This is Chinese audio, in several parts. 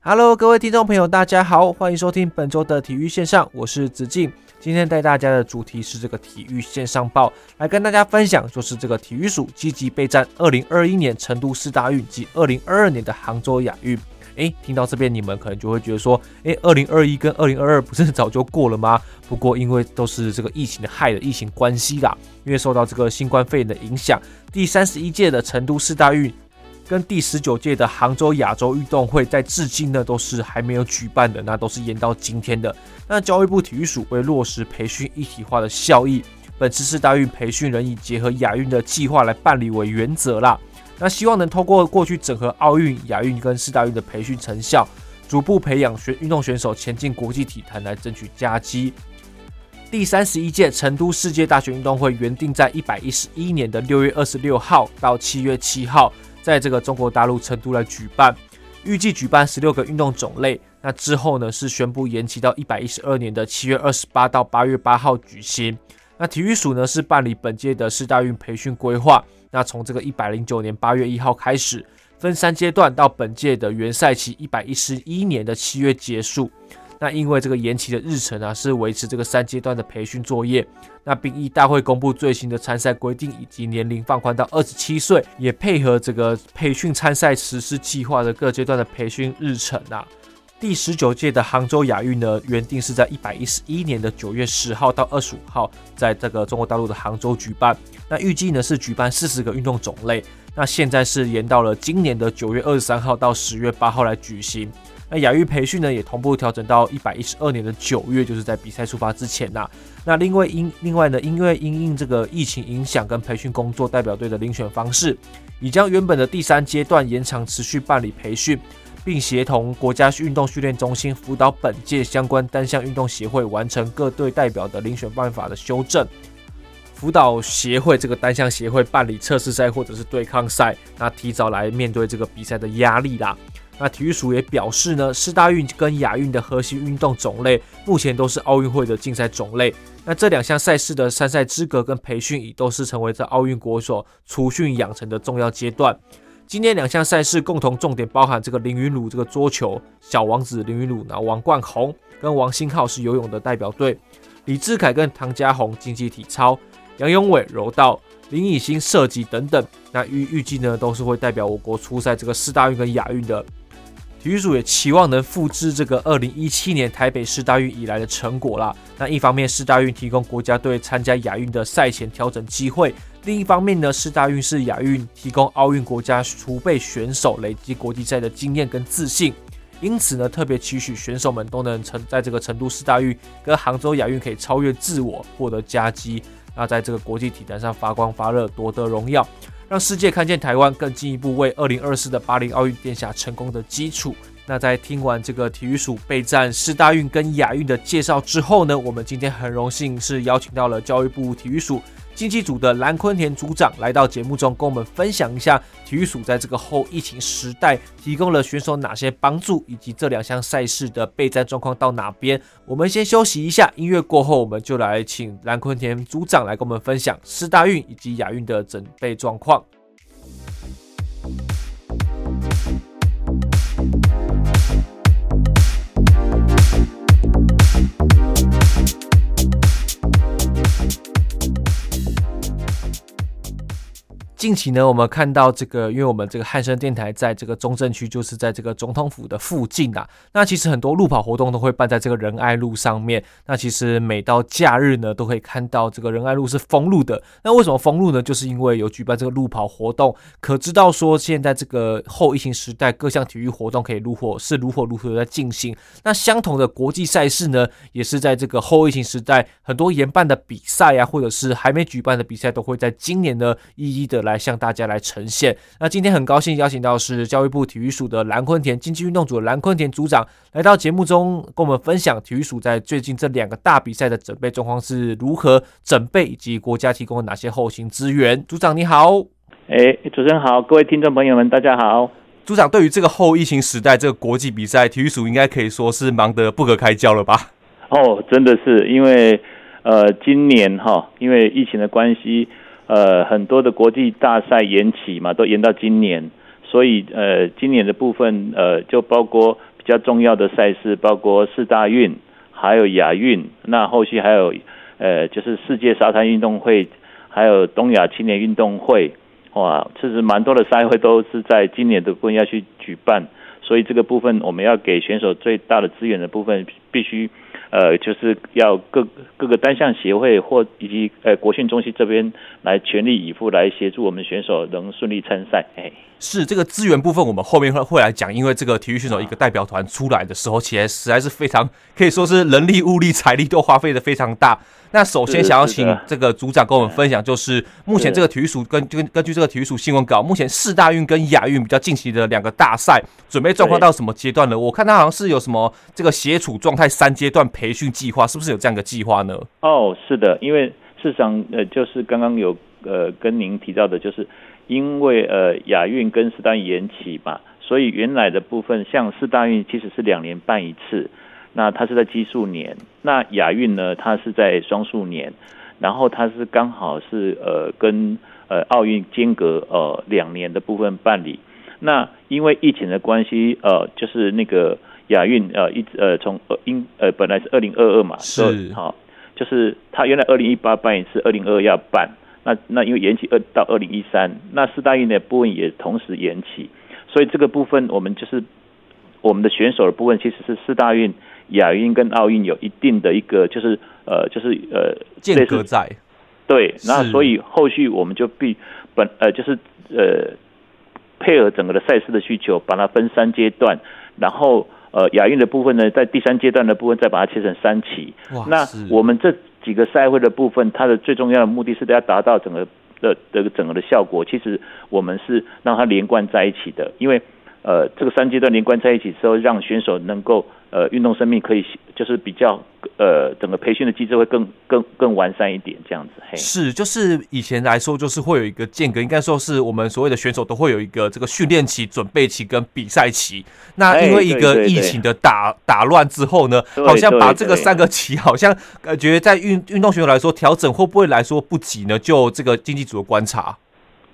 Hello，各位听众朋友，大家好，欢迎收听本周的体育线上，我是子敬。今天带大家的主题是这个体育线上报，来跟大家分享，就是这个体育署积极备战二零二一年成都四大运及二零二二年的杭州亚运。诶，听到这边你们可能就会觉得说，诶，二零二一跟二零二二不是早就过了吗？不过因为都是这个疫情的害的疫情关系啦，因为受到这个新冠肺炎的影响，第三十一届的成都四大运。跟第十九届的杭州亚洲运动会在至今呢都是还没有举办的，那都是延到今天的。那教育部体育署为落实培训一体化的效益，本次世大运培训人以结合亚运的计划来办理为原则啦。那希望能透过过去整合奥运、亚运跟四大运的培训成效，逐步培养选运动选手前进国际体坛来争取佳绩。第三十一届成都世界大学运动会原定在一百一十一年的六月二十六号到七月七号。在这个中国大陆成都来举办，预计举办十六个运动种类。那之后呢，是宣布延期到一百一十二年的七月二十八到八月八号举行。那体育署呢是办理本届的世大运培训规划。那从这个一百零九年八月一号开始，分三阶段到本届的元赛期一百一十一年的七月结束。那因为这个延期的日程啊，是维持这个三阶段的培训作业。那并依大会公布最新的参赛规定以及年龄放宽到二十七岁，也配合这个培训参赛实施计划的各阶段的培训日程啊。第十九届的杭州亚运呢，原定是在一百一十一年的九月十号到二十五号，在这个中国大陆的杭州举办。那预计呢是举办四十个运动种类。那现在是延到了今年的九月二十三号到十月八号来举行。那亚运培训呢，也同步调整到一百一十二年的九月，就是在比赛出发之前呐、那另外因另外呢，因为因应这个疫情影响跟培训工作代表队的遴选方式，已将原本的第三阶段延长持续办理培训，并协同国家运动训练中心辅导本届相关单项运动协会完成各队代表的遴选办法的修正，辅导协会这个单项协会办理测试赛或者是对抗赛，那提早来面对这个比赛的压力啦。那体育署也表示呢，四大运跟亚运的核心运动种类目前都是奥运会的竞赛种类。那这两项赛事的参赛资格跟培训已都是成为这奥运国手储训养成的重要阶段。今年两项赛事共同重点包含这个林昀儒这个桌球小王子林昀儒，然后王冠宏跟王星浩是游泳的代表队，李志凯跟唐嘉宏竞技体操，杨勇伟柔道，林以欣射击等等。那预预计呢都是会代表我国出赛这个四大运跟亚运的。体育署也期望能复制这个二零一七年台北市大运以来的成果啦。那一方面，市大运提供国家队参加亚运的赛前调整机会；另一方面呢，市大运是亚运提供奥运国家储备选手累积国际赛的经验跟自信。因此呢，特别期许选手们都能成在这个成都世大运跟杭州亚运可以超越自我，获得佳绩，那在这个国际体坛上发光发热，夺得荣耀。让世界看见台湾，更进一步为二零二四的巴黎奥运奠下成功的基础。那在听完这个体育署备战世大运跟亚运的介绍之后呢，我们今天很荣幸是邀请到了教育部体育署竞技组的蓝坤田组长来到节目中，跟我们分享一下体育署在这个后疫情时代提供了选手哪些帮助，以及这两项赛事的备战状况到哪边。我们先休息一下，音乐过后我们就来请蓝坤田组长来跟我们分享四大运以及亚运的准备状况。近期呢，我们看到这个，因为我们这个汉声电台在这个中正区，就是在这个总统府的附近啊。那其实很多路跑活动都会办在这个仁爱路上面。那其实每到假日呢，都可以看到这个仁爱路是封路的。那为什么封路呢？就是因为有举办这个路跑活动。可知道说，现在这个后疫情时代，各项体育活动可以如火是如火如荼的在进行。那相同的国际赛事呢，也是在这个后疫情时代，很多延办的比赛啊，或者是还没举办的比赛，都会在今年呢一一的。来向大家来呈现。那今天很高兴邀请到是教育部体育署的蓝坤田竞技运动组的蓝坤田组长来到节目中，跟我们分享体育署在最近这两个大比赛的准备状况是如何准备，以及国家提供了哪些后勤资源。组长你好。哎，主持人好，各位听众朋友们，大家好。组长，对于这个后疫情时代这个国际比赛，体育署应该可以说是忙得不可开交了吧？哦，真的是，因为呃，今年哈，因为疫情的关系，呃，很多的国际大赛延期嘛，都延到今年，所以呃，今年的部分呃，就包括比较重要的赛事，包括四大运，还有亚运，那后续还有呃，就是世界沙滩运动会，还有东亚青年运动会。哇，其实蛮多的赛会都是在今年的部分要去举办，所以这个部分我们要给选手最大的资源的部分，必须呃就是要各各个单项协会或以及呃国训中心这边来全力以赴来协助我们选手能顺利参赛。哎，是这个资源部分，我们后面会会来讲，因为这个体育选手一个代表团出来的时候，其实实在是非常可以说是人力物力财力都花费的非常大。那首先想要请这个组长跟我们分享，就是目前这个体育署根根根据这个体育署新闻稿，目前四大运跟亚运比较近期的两个大赛准备状况到什么阶段了？我看他好像是有什么这个协处状态三阶段培训计划，是不是有这样一个计划呢？哦，是的，因为事实上呃，就是刚刚有呃跟您提到的，就是因为呃亚运跟四大运延期嘛，所以原来的部分像四大运其实是两年办一次。那它是在奇数年，那亚运呢？它是在双数年，然后它是刚好是呃跟呃奥运间隔呃两年的部分办理。那因为疫情的关系，呃，就是那个亚运呃一直呃从呃因呃本来是二零二二嘛，是好，就是它原来二零一八办一次，二零二二要办，那那因为延期二到二零一三，那四大运的部分也同时延期，所以这个部分我们就是我们的选手的部分其实是四大运。亚运跟奥运有一定的一个，就是呃，就是呃，间隔在，对，那所以后续我们就必本呃，就是呃，配合整个的赛事的需求，把它分三阶段，然后呃，亚运的部分呢，在第三阶段的部分再把它切成三期。那我们这几个赛会的部分，它的最重要的目的是要达到整个的这个整个的效果。其实我们是让它连贯在一起的，因为呃，这个三阶段连贯在一起之后，让选手能够。呃，运动生命可以就是比较呃，整个培训的机制会更更更完善一点，这样子。嘿，是，就是以前来说，就是会有一个间隔，应该说是我们所谓的选手都会有一个这个训练期、准备期跟比赛期。那因为一个疫情的打打乱之后呢，好像把这个三个期，好像感觉在运运动选手来说调整会不会来说不急呢？就这个经济组的观察。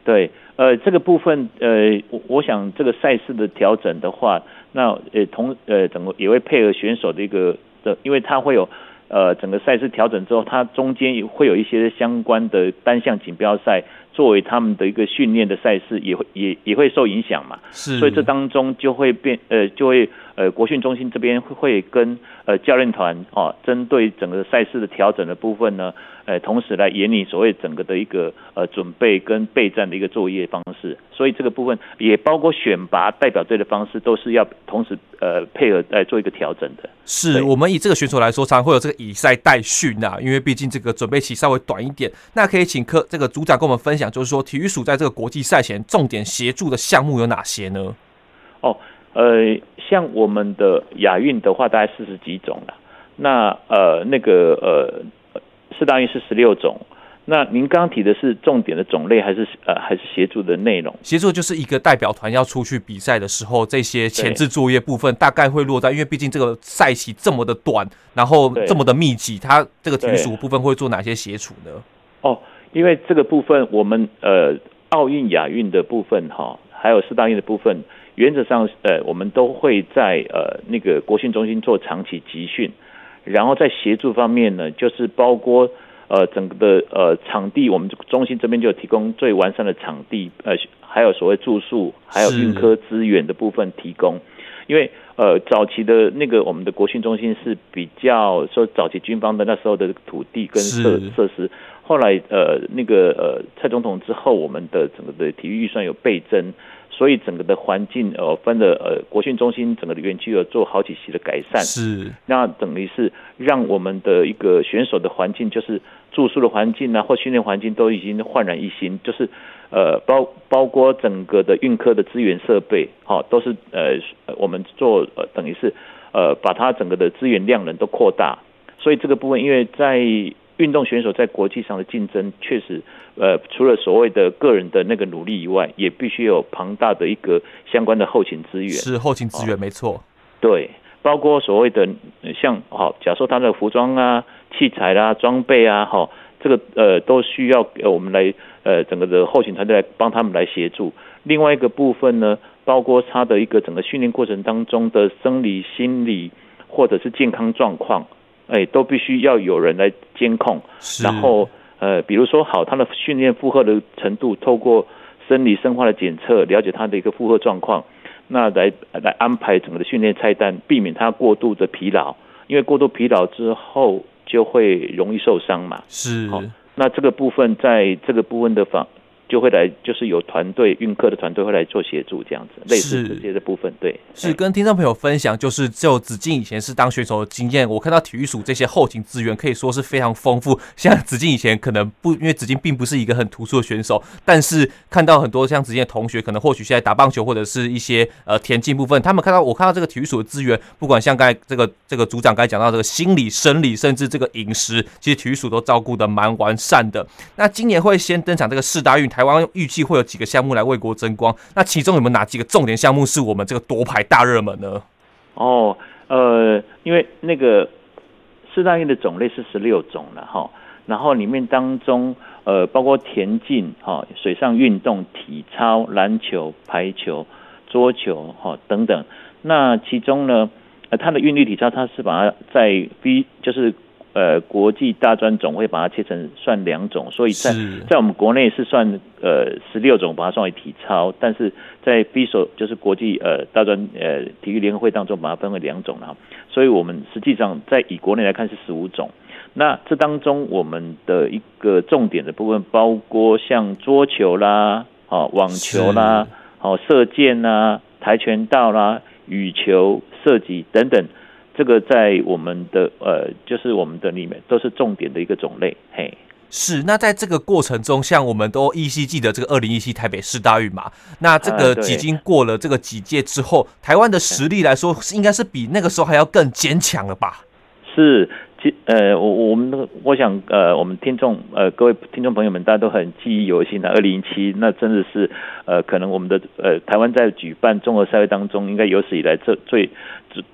对，呃，这个部分，呃，我我想这个赛事的调整的话。那呃同呃整个也会配合选手的一个的，因为它会有呃整个赛事调整之后，它中间也会有一些相关的单项锦标赛作为他们的一个训练的赛事，也会也也会受影响嘛。是，所以这当中就会变呃就会呃国训中心这边会会跟呃教练团啊，针对整个赛事的调整的部分呢。呃，同时来研拟所谓整个的一个呃准备跟备战的一个作业方式，所以这个部分也包括选拔代表队的方式，都是要同时呃配合来做一个调整的。是我们以这个选手来说，常常会有这个以赛代训呐，因为毕竟这个准备期稍微短一点。那可以请科这个组长跟我们分享，就是说体育署在这个国际赛前重点协助的项目有哪些呢？哦，呃，像我们的亚运的话，大概四十几种了。那呃那个呃。世大运是十六种，那您刚刚提的是重点的种类，还是呃还是协助的内容？协助就是一个代表团要出去比赛的时候，这些前置作业部分大概会落在，因为毕竟这个赛期这么的短，然后这么的密集，它这个体育署部分会做哪些协助呢？哦，因为这个部分我们呃奥运、亚运的部分哈，还有世大运的部分，原则上呃我们都会在呃那个国训中心做长期集训。然后在协助方面呢，就是包括呃整个的呃场地，我们中心这边就有提供最完善的场地，呃还有所谓住宿，还有运科资源的部分提供。因为呃早期的那个我们的国训中心是比较说早期军方的那时候的土地跟设设施，后来呃那个呃蔡总统之后，我们的整个的体育预算有倍增。所以整个的环境呃分的呃国训中心整个的园区有做好几期的改善，是那等于是让我们的一个选手的环境，就是住宿的环境啊，或训练环境都已经焕然一新，就是呃包包括整个的运科的资源设备，好、哦、都是呃我们做呃等于是呃把它整个的资源量能都扩大，所以这个部分因为在运动选手在国际上的竞争确实。呃，除了所谓的个人的那个努力以外，也必须有庞大的一个相关的后勤资源。是后勤资源，哦、没错。对，包括所谓的像好、哦，假如说他的服装啊、器材啦、啊、装备啊，哈、哦，这个呃都需要我们来呃整个的后勤团队来帮他们来协助。另外一个部分呢，包括他的一个整个训练过程当中的生理、心理或者是健康状况，哎，都必须要有人来监控，是然后。呃，比如说好，他的训练负荷的程度，透过生理生化的检测，了解他的一个负荷状况，那来来安排整个的训练菜单，避免他过度的疲劳，因为过度疲劳之后就会容易受伤嘛。是，好，那这个部分在这个部分的方。就会来，就是有团队运课的团队会来做协助，这样子类似这些的部分，对，是跟听众朋友分享，就是就子敬以前是当选手的经验，我看到体育署这些后勤资源可以说是非常丰富。像子敬以前可能不，因为子敬并不是一个很突出的选手，但是看到很多像子敬的同学，可能或许现在打棒球或者是一些呃田径部分，他们看到我看到这个体育署的资源，不管像刚才这个这个组长刚才讲到这个心理、生理，甚至这个饮食，其实体育署都照顾的蛮完善的。那今年会先登场这个世大运。台湾预计会有几个项目来为国争光，那其中有没有哪几个重点项目是我们这个夺牌大热门呢？哦，呃，因为那个四大运的种类是十六种了哈，然后里面当中呃包括田径哈、水上运动、体操、篮球、排球、桌球哈等等，那其中呢，呃，它的韵律体操它是把它在 B 就是。呃，国际大专总会把它切成算两种，所以在在我们国内是算呃十六种，把它算为体操，但是在 FISO 就是国际呃大专呃体育联合会当中把它分为两种了，所以我们实际上在以国内来看是十五种。那这当中我们的一个重点的部分包括像桌球啦、哦网球啦、哦射箭啦、跆拳道啦、羽球、射击等等。这个在我们的呃，就是我们的里面都是重点的一个种类，嘿。是，那在这个过程中，像我们都依稀记得这个二零一七台北市大运嘛，那这个几经过了这个几届之后，台湾的实力来说，是应该是比那个时候还要更坚强了吧？是。呃，我我们那个，我想呃，我们听众呃，各位听众朋友们，大家都很记忆犹新的。二零一七那真的是呃，可能我们的呃，台湾在举办综合赛会当中，应该有史以来这最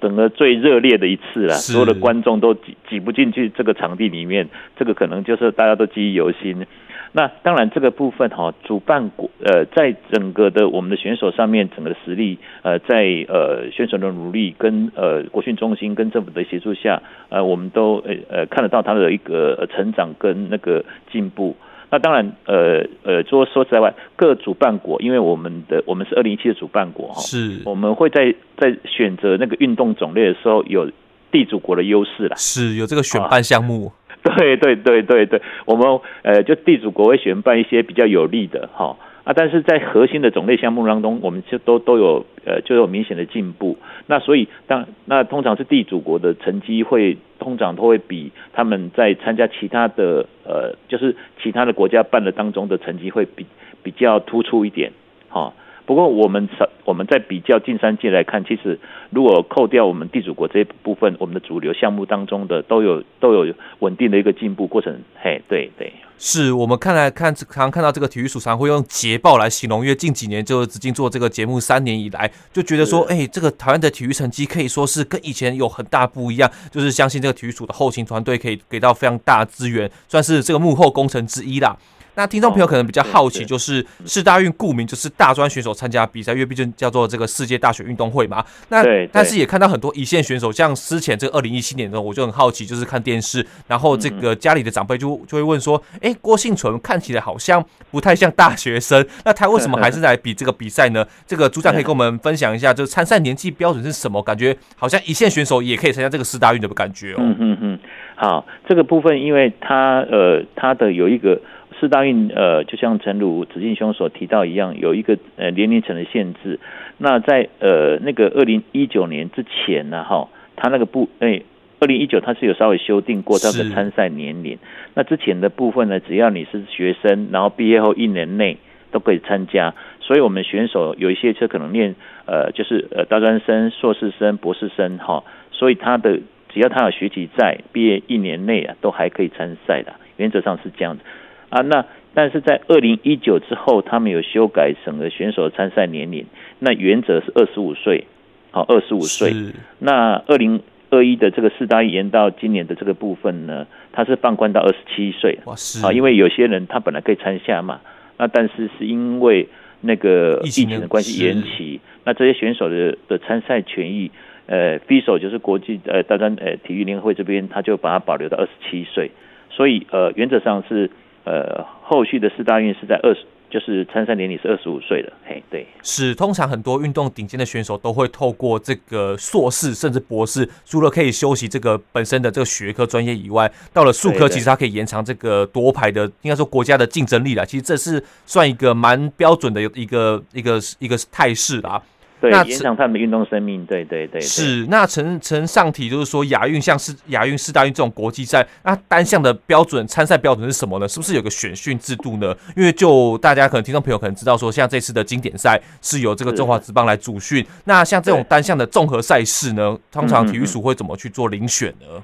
整个最热烈的一次了。所有的观众都挤挤不进去这个场地里面，这个可能就是大家都记忆犹新。那当然，这个部分哈，主办国呃，在整个的我们的选手上面，整个的实力呃，在呃选手的努力跟呃国训中心跟政府的协助下，呃，我们都呃呃看得到他的一个成长跟那个进步。那当然，呃呃，说说实在话，各主办国，因为我们的我们是二零一七的主办国哈，是，我们会在在选择那个运动种类的时候，有地主国的优势啦，是有这个选办项目。对对对对对，我们呃就地主国会选办一些比较有利的哈啊，但是在核心的种类项目当中，我们就都都有呃就有明显的进步。那所以当那通常是地主国的成绩会通常都会比他们在参加其他的呃就是其他的国家办的当中的成绩会比比较突出一点哈。不过我们我们在比较近三季来看，其实如果扣掉我们地主国这一部分，我们的主流项目当中的都有都有稳定的一个进步过程。嘿，对对，是我们看来看常常看到这个体育署常会用捷报来形容，因为近几年就子敬做这个节目三年以来，就觉得说，哎，这个台湾的体育成绩可以说是跟以前有很大不一样，就是相信这个体育署的后勤团队可以给到非常大的资源，算是这个幕后工程之一啦。那听众朋友可能比较好奇，就是世大运顾名就是大专选手参加比赛，因为毕竟叫做这个世界大学运动会嘛。那但是也看到很多一线选手，像之前这个二零一七年的时候，我就很好奇，就是看电视，然后这个家里的长辈就就会问说：“哎，郭幸存看起来好像不太像大学生，那他为什么还是来比这个比赛呢？” 这个组长可以跟我们分享一下，就是参赛年纪标准是什么？感觉好像一线选手也可以参加这个世大运的感觉哦。嗯嗯嗯，好，这个部分因为他呃他的有一个。世大运呃，就像陈如子敬兄所提到一样，有一个呃年龄层的限制。那在呃那个二零一九年之前呢，哈，他那个部诶，二零一九他是有稍微修订过他的参赛年龄。那之前的部分呢，只要你是学生，然后毕业后一年内都可以参加。所以我们选手有一些车可能念呃，就是呃大专生、硕士生、博士生哈，所以他的只要他有学籍在，毕业一年内啊，都还可以参赛的。原则上是这样子。啊，那但是在二零一九之后，他们有修改整个选手的参赛年龄，那原则是二十五岁，好，二十五岁。那二零二一的这个四大一延到今年的这个部分呢，他是放宽到二十七岁。哇，是啊，因为有些人他本来可以参加嘛，那但是是因为那个疫情的关系延期，那这些选手的的参赛权益，呃，FISO 就是国际呃大专呃体育联合会这边，他就把它保留到二十七岁，所以呃原则上是。呃，后续的四大运是在二十，就是参赛年龄是二十五岁的，嘿，对，是通常很多运动顶尖的选手都会透过这个硕士甚至博士，除了可以修习这个本身的这个学科专业以外，到了术科，其实它可以延长这个夺牌的，应该说国家的竞争力啦。其实这是算一个蛮标准的一个一个一个态势啦。对，那延长他们的运动生命，对对对，对。是，那承承上体就是说亚运像是亚运、四大运这种国际赛，那单项的标准参赛标准是什么呢？是不是有个选训制度呢？因为就大家可能听众朋友可能知道说，像这次的经典赛是由这个中华职棒来主训，那像这种单项的综合赛事呢，通常体育署会怎么去做遴选呢？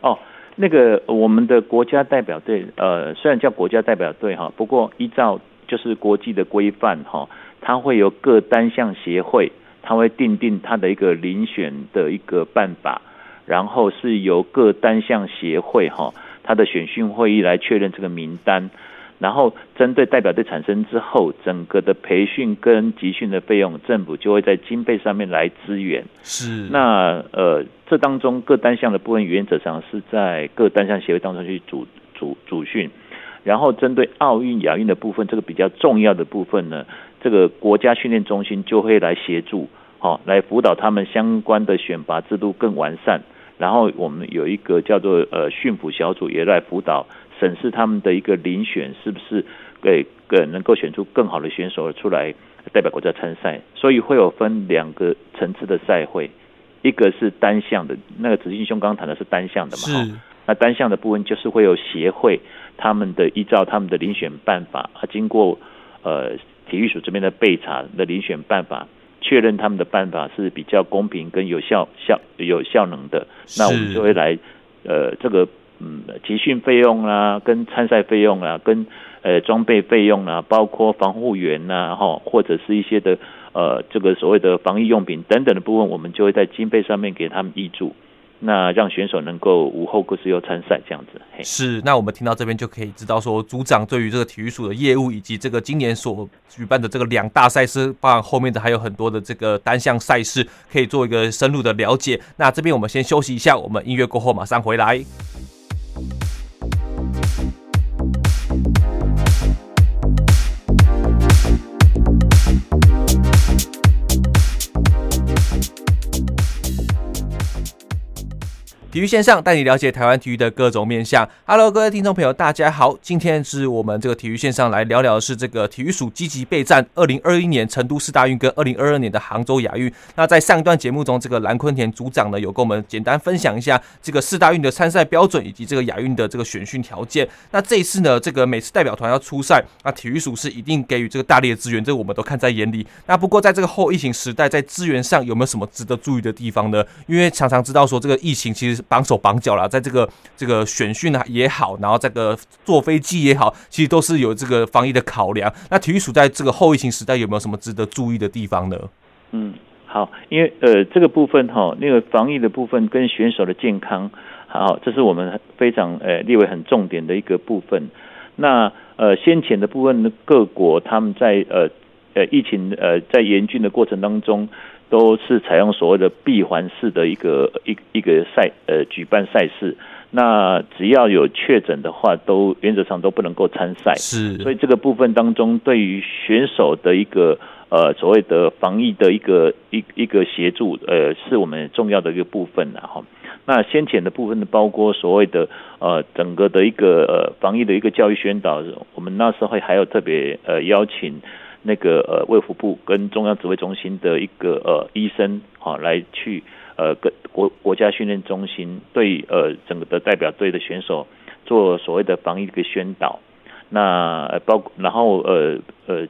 哦，那个我们的国家代表队，呃，虽然叫国家代表队哈，不过依照就是国际的规范哈。它会有各单项协会，它会订定它的一个遴选的一个办法，然后是由各单项协会哈，它的选训会议来确认这个名单，然后针对代表队产生之后，整个的培训跟集训的费用，政府就会在经费上面来支援。是，那呃，这当中各单项的部分，原则上是在各单项协会当中去主主主训，然后针对奥运、亚运的部分，这个比较重要的部分呢。这个国家训练中心就会来协助，好，来辅导他们相关的选拔制度更完善。然后我们有一个叫做呃训辅小组也来辅导审视他们的一个遴选是不是给个能够选出更好的选手出来代表国家参赛。所以会有分两个层次的赛会，一个是单项的，那个子敬兄刚刚谈的是单项的嘛？是。那单项的部分就是会有协会他们的依照他们的遴选办法啊，经过呃。体育署这边的备查的遴选办法，确认他们的办法是比较公平跟有效效有效能的，那我们就会来呃这个嗯集训费用啦，跟参赛费用啦，跟呃装备费用啦，包括防护员呐哈，或者是一些的呃这个所谓的防疫用品等等的部分，我们就会在经费上面给他们挹注。那让选手能够无后顾之忧参赛，这样子。嘿是，那我们听到这边就可以知道说，组长对于这个体育署的业务以及这个今年所举办的这个两大赛事，包含后面的还有很多的这个单项赛事，可以做一个深入的了解。那这边我们先休息一下，我们音乐过后马上回来。体育线上带你了解台湾体育的各种面向。Hello，各位听众朋友，大家好。今天是我们这个体育线上来聊聊的是这个体育署积极备战二零二一年成都世大运跟二零二二年的杭州亚运。那在上一段节目中，这个蓝坤田组长呢有跟我们简单分享一下这个四大运的参赛标准以及这个亚运的这个选训条件。那这一次呢，这个每次代表团要出赛，那体育署是一定给予这个大力的资源，这个我们都看在眼里。那不过在这个后疫情时代，在资源上有没有什么值得注意的地方呢？因为常常知道说这个疫情其实。绑手绑脚了，在这个这个选训呢也好，然后这个坐飞机也好，其实都是有这个防疫的考量。那体育署在这个后疫情时代有没有什么值得注意的地方呢？嗯，好，因为呃这个部分哈，那个防疫的部分跟选手的健康，好，这是我们非常呃列为很重点的一个部分。那呃先前的部分，各国他们在呃呃疫情呃在严峻的过程当中。都是采用所谓的闭环式的一个一一个赛呃举办赛事，那只要有确诊的话，都原则上都不能够参赛。是，所以这个部分当中，对于选手的一个呃所谓的防疫的一个一一个协助，呃，是我们重要的一个部分然后。那先前的部分呢，包括所谓的呃整个的一个呃防疫的一个教育宣导，我们那时候还有特别呃邀请那个呃卫福部跟中央指挥中心的一个呃医生好、哦、来去呃跟国国家训练中心对呃整个的代表队的选手做所谓的防疫的宣导。那包括然后呃呃。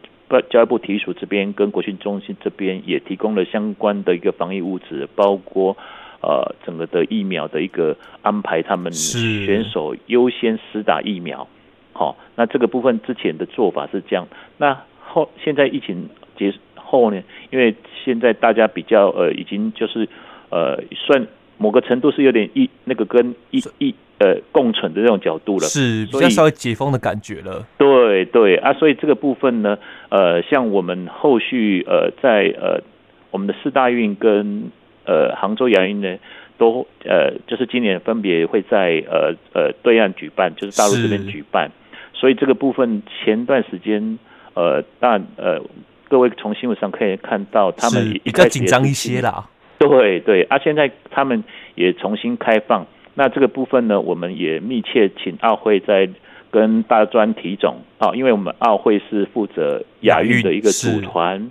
教育部体育署这边跟国训中心这边也提供了相关的一个防疫物资，包括呃整个的疫苗的一个安排，他们选手优先施打疫苗。好，那这个部分之前的做法是这样。那后现在疫情结束后呢，因为现在大家比较呃已经就是呃算某个程度是有点一那个跟一一。呃，共存的这种角度了，是比较稍微解封的感觉了。对对啊，所以这个部分呢，呃，像我们后续呃，在呃我们的四大运跟呃杭州亚运呢，都呃就是今年分别会在呃呃对岸举办，就是大陆这边举办。所以这个部分前段时间呃，但呃各位从新闻上可以看到，他们也比较紧张一些啦。对对啊，现在他们也重新开放。那这个部分呢，我们也密切请奥会在跟大专体总啊，因为我们奥会是负责亚运的一个组团，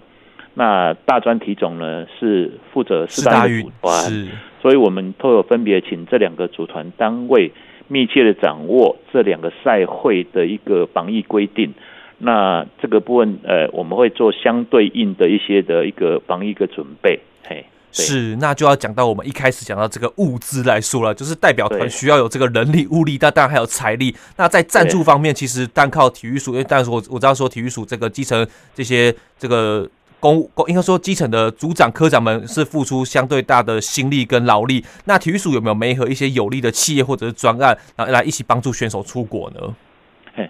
那大专体总呢是负责四大运组团，所以我们都有分别请这两个组团单位密切的掌握这两个赛会的一个防疫规定。那这个部分呃，我们会做相对应的一些的一个防疫的准备，嘿。是，那就要讲到我们一开始讲到这个物资来说了，就是代表团需要有这个人力、物力，那当然还有财力。那在赞助方面，其实单靠体育署，因为但是我我知道说体育署这个基层这些这个公公，应该说基层的组长、科长们是付出相对大的心力跟劳力。那体育署有没有媒合一些有利的企业或者是专案，然后来一起帮助选手出国呢？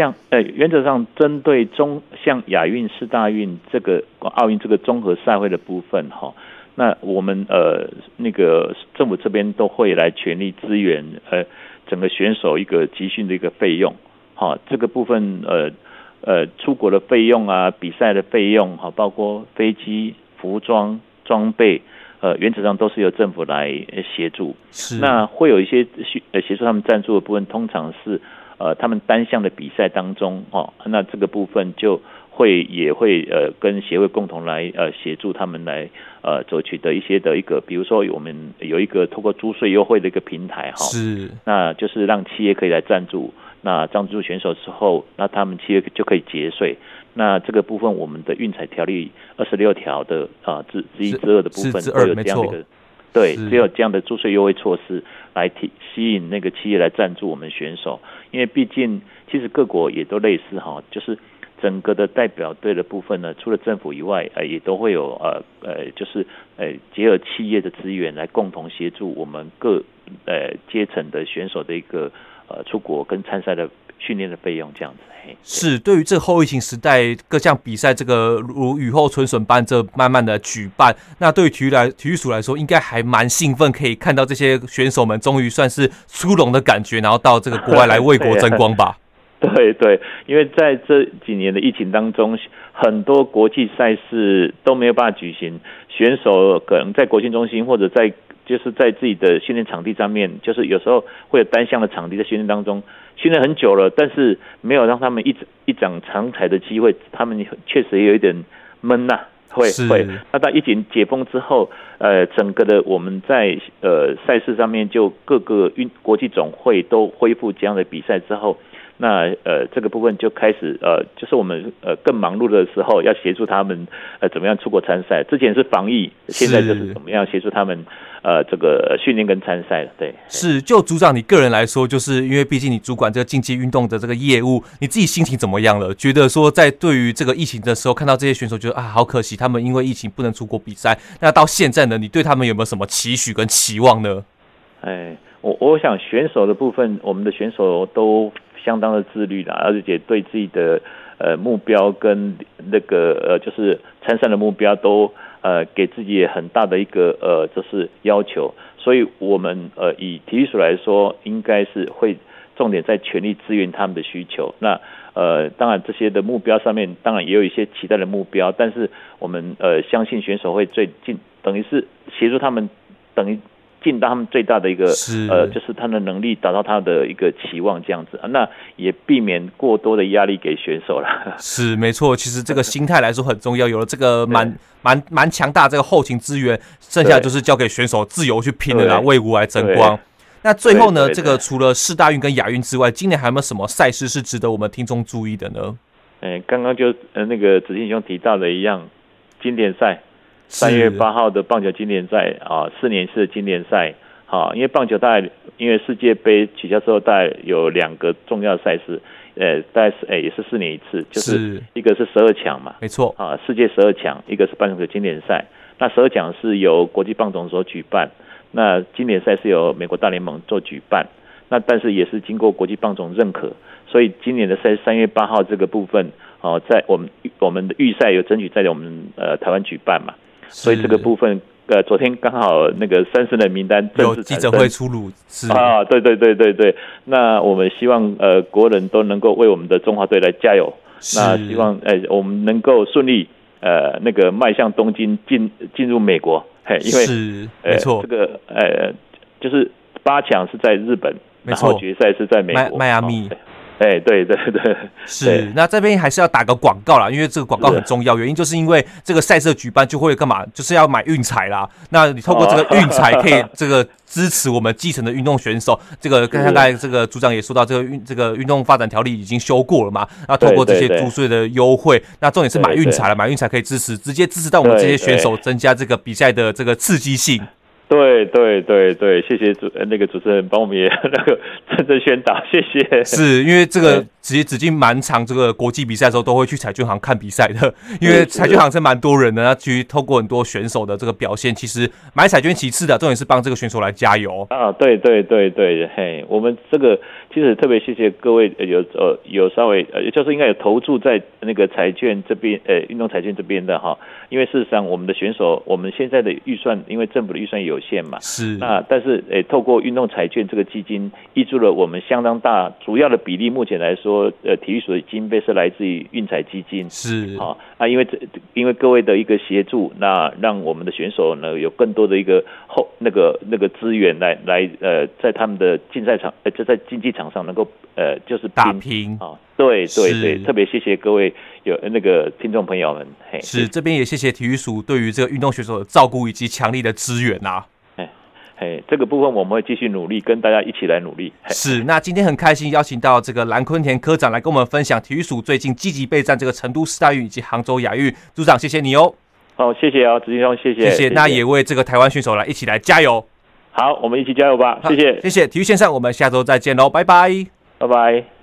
嘿，这样，呃，原则上针对中像亚运、四大运这个奥运这个综合赛会的部分，哈。那我们呃那个政府这边都会来全力支援呃整个选手一个集训的一个费用，好，这个部分呃呃出国的费用啊，比赛的费用哈，包括飞机、服装、装备，呃原则上都是由政府来协助。是。那会有一些协呃协助他们赞助的部分，通常是呃他们单项的比赛当中哦，那这个部分就。会也会呃跟协会共同来呃协助他们来呃走取得一些的一个，比如说我们有一个通过租税优惠的一个平台哈，是，那就是让企业可以来赞助，那赞助选手之后，那他们企业就可以节税，那这个部分我们的运彩条例二十六条的啊之之一之二的部分都有这样的一个，对，只有这样的注税优惠措施来提吸引那个企业来赞助我们选手，因为毕竟其实各国也都类似哈，就是。整个的代表队的部分呢，除了政府以外，呃，也都会有呃呃，就是呃结合企业的资源来共同协助我们各呃阶层的选手的一个呃出国跟参赛的训练的费用这样子。嘿，是对于这个后疫情时代各项比赛，这个如雨后春笋般这慢慢的举办，那对于体育来体育署来说，应该还蛮兴奋，可以看到这些选手们终于算是出笼的感觉，然后到这个国外来为国争光吧。对对，因为在这几年的疫情当中，很多国际赛事都没有办法举行，选手可能在国训中心或者在就是在自己的训练场地上面，就是有时候会有单项的场地在训练当中训练很久了，但是没有让他们一一展长才的机会，他们确实也有一点闷呐、啊，会会。那到疫情解封之后，呃，整个的我们在呃赛事上面就各个运国际总会都恢复这样的比赛之后。那呃，这个部分就开始呃，就是我们呃更忙碌的时候，要协助他们呃怎么样出国参赛。之前是防疫，现在就是怎么样协助他们呃这个训练跟参赛。对，是就组长你个人来说，就是因为毕竟你主管这个竞技运动的这个业务，你自己心情怎么样了？觉得说在对于这个疫情的时候，看到这些选手，觉得啊好可惜，他们因为疫情不能出国比赛。那到现在呢，你对他们有没有什么期许跟期望呢？哎，我我想选手的部分，我们的选手都。相当的自律啦，而且对自己的呃目标跟那个呃就是参赛的目标都呃给自己很大的一个呃就是要求，所以我们呃以体育署来说，应该是会重点在全力支援他们的需求。那呃当然这些的目标上面，当然也有一些期待的目标，但是我们呃相信选手会最近等于是协助他们等于尽到他们最大的一个是呃，就是他的能力达到他的一个期望这样子，那也避免过多的压力给选手了。是没错，其实这个心态来说很重要，有了这个蛮蛮蛮强大这个后勤资源，剩下就是交给选手自由去拼了啦，为国来争光。那最后呢，这个除了世大运跟亚运之外，今年还有没有什么赛事是值得我们听众注意的呢？哎，刚刚就呃那个子敬兄提到的一样，经典赛。三月八号的棒球经典赛啊，四年一次的经典赛，好，因为棒球大概因为世界杯取消之后，大概有两个重要的赛事，呃，大概是诶也是四年一次，就是一个是十二强嘛，没错啊，世界十二强，一个是棒球经典赛。那十二强是由国际棒总所举办，那经典赛是由美国大联盟做举办，那但是也是经过国际棒总认可，所以今年的赛三月八号这个部分，哦，在我们我们的预赛有争取在我们呃台湾举办嘛。所以这个部分，呃，昨天刚好那个三十人名单正式记者会出炉，是。啊，对对对对对。那我们希望呃国人都能够为我们的中华队来加油。那希望呃我们能够顺利呃那个迈向东京进进入美国，嘿，因为是没错、呃，这个呃就是八强是在日本，然后决赛是在美国。迈阿密。哎，对对对，是。那这边还是要打个广告啦，因为这个广告很重要。原因就是因为这个赛事举办就会干嘛？就是要买运彩啦。那你透过这个运彩可以这个支持我们基层的运动选手。这个刚才这个组长也说到，这个运这个运动发展条例已经修过了嘛？那透过这些租税的优惠，那重点是买运彩了，买运彩可以支持，直接支持到我们这些选手，增加这个比赛的这个刺激性。对对对对，谢谢主那个主持人帮我们也 那个真正宣导，谢谢。是因为这个其实子敬蛮长这个国际比赛的时候都会去彩券行看比赛的，因为彩券行是蛮多人的，那去透过很多选手的这个表现，其实买彩券其次的，重点是帮这个选手来加油啊！对对对对，嘿，我们这个其实特别谢谢各位有呃有稍微呃就是应该有投注在那个彩券这边呃运动彩券这边的哈，因为事实上我们的选手我们现在的预算，因为政府的预算有限嘛，是。那但是诶、欸，透过运动彩券这个基金，挹注了我们相当大主要的比例。目前来说，呃，体育所的经费是来自于运彩基金，是。啊啊，因为这因为各位的一个协助，那让我们的选手呢有更多的一个后那个那个资源来来呃，在他们的竞赛场呃，就在竞技场上能够呃，就是打拼啊，对对对，特别谢谢各位有那个听众朋友们，嘿，是这边也谢谢体育署对于这个运动选手的照顾以及强力的支援呐、啊。哎，这个部分我们会继续努力，跟大家一起来努力。是，那今天很开心邀请到这个蓝坤田科长来跟我们分享体育署最近积极备战这个成都世大运以及杭州亚运。组长，谢谢你哦。好，谢谢啊，子敬兄，谢谢，谢谢。那也为这个台湾选手来一起来加油。好，我们一起加油吧。谢谢，谢谢。体育线上，我们下周再见喽，拜拜，拜拜。